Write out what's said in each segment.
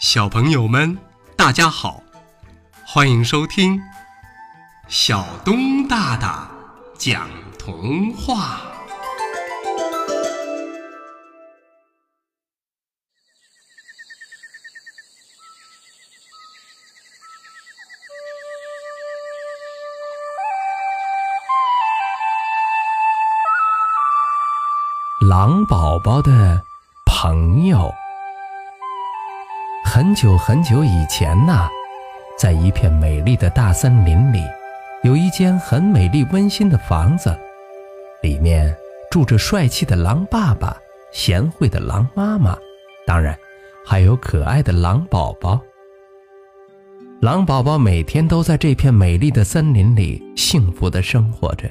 小朋友们，大家好，欢迎收听小东大大讲童话。狼宝宝的朋友。很久很久以前呐，在一片美丽的大森林里，有一间很美丽温馨的房子，里面住着帅气的狼爸爸、贤惠的狼妈妈，当然还有可爱的狼宝宝。狼宝宝每天都在这片美丽的森林里幸福的生活着，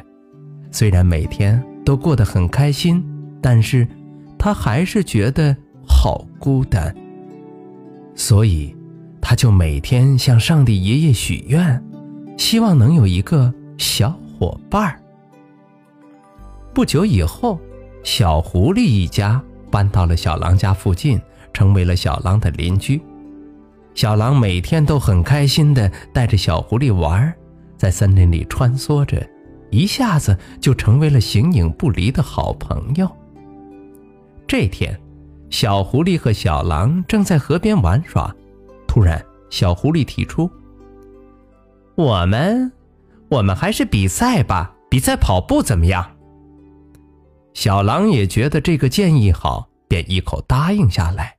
虽然每天都过得很开心，但是他还是觉得好孤单。所以，他就每天向上帝爷爷许愿，希望能有一个小伙伴儿。不久以后，小狐狸一家搬到了小狼家附近，成为了小狼的邻居。小狼每天都很开心地带着小狐狸玩，在森林里穿梭着，一下子就成为了形影不离的好朋友。这天。小狐狸和小狼正在河边玩耍，突然，小狐狸提出：“我们，我们还是比赛吧，比赛跑步怎么样？”小狼也觉得这个建议好，便一口答应下来。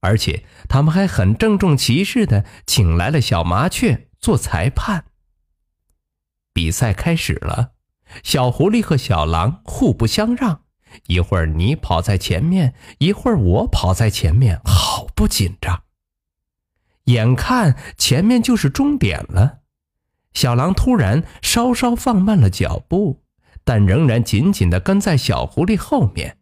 而且，他们还很郑重其事地请来了小麻雀做裁判。比赛开始了，小狐狸和小狼互不相让。一会儿你跑在前面，一会儿我跑在前面，好不紧张。眼看前面就是终点了，小狼突然稍稍放慢了脚步，但仍然紧紧地跟在小狐狸后面。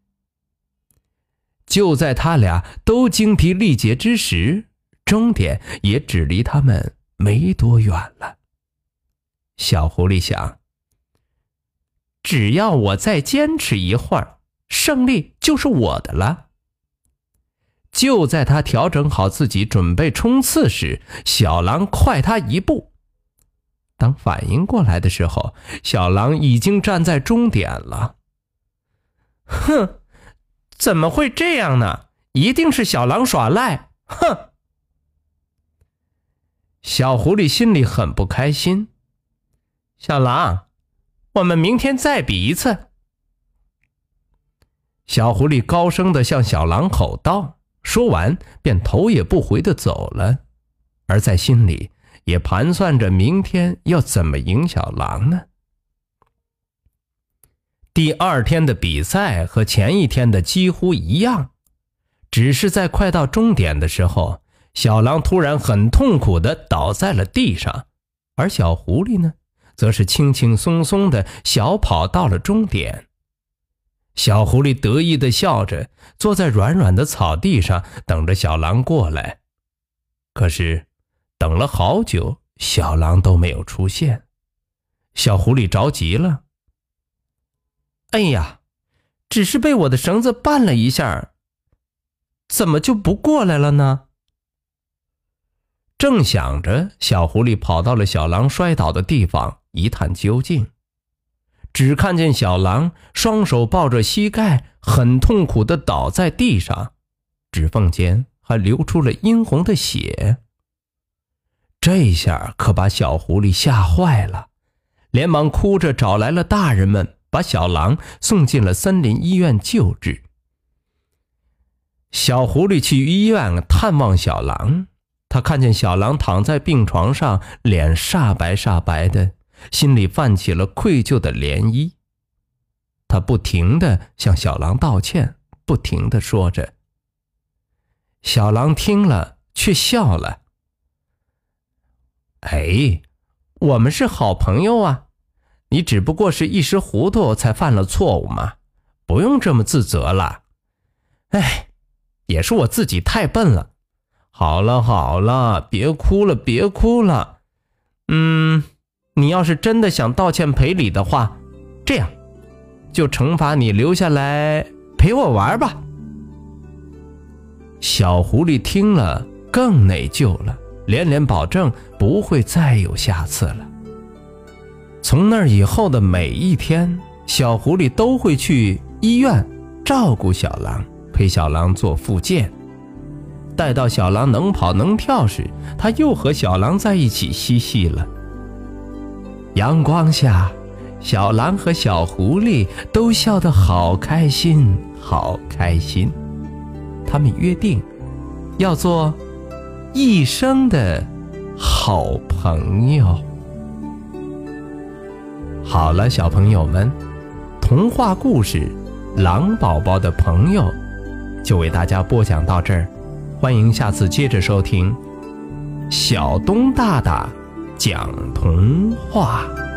就在他俩都精疲力竭之时，终点也只离他们没多远了。小狐狸想：只要我再坚持一会儿。胜利就是我的了。就在他调整好自己准备冲刺时，小狼快他一步。当反应过来的时候，小狼已经站在终点了。哼，怎么会这样呢？一定是小狼耍赖！哼！小狐狸心里很不开心。小狼，我们明天再比一次。小狐狸高声地向小狼吼道，说完便头也不回地走了，而在心里也盘算着明天要怎么赢小狼呢。第二天的比赛和前一天的几乎一样，只是在快到终点的时候，小狼突然很痛苦地倒在了地上，而小狐狸呢，则是轻轻松松地小跑到了终点。小狐狸得意地笑着，坐在软软的草地上，等着小狼过来。可是，等了好久，小狼都没有出现。小狐狸着急了：“哎呀，只是被我的绳子绊了一下，怎么就不过来了呢？”正想着，小狐狸跑到了小狼摔倒的地方，一探究竟。只看见小狼双手抱着膝盖，很痛苦地倒在地上，指缝间还流出了殷红的血。这下可把小狐狸吓坏了，连忙哭着找来了大人们，把小狼送进了森林医院救治。小狐狸去医院探望小狼，他看见小狼躺在病床上，脸煞白煞白的。心里泛起了愧疚的涟漪，他不停地向小狼道歉，不停地说着。小狼听了却笑了：“哎，我们是好朋友啊，你只不过是一时糊涂才犯了错误嘛，不用这么自责了。哎，也是我自己太笨了。好了好了，别哭了，别哭了。嗯。”你要是真的想道歉赔礼的话，这样，就惩罚你留下来陪我玩吧。小狐狸听了，更内疚了，连连保证不会再有下次了。从那以后的每一天，小狐狸都会去医院照顾小狼，陪小狼做复健。待到小狼能跑能跳时，他又和小狼在一起嬉戏了。阳光下，小狼和小狐狸都笑得好开心，好开心。他们约定，要做一生的好朋友。好了，小朋友们，童话故事《狼宝宝的朋友》就为大家播讲到这儿，欢迎下次接着收听小东大大讲童话。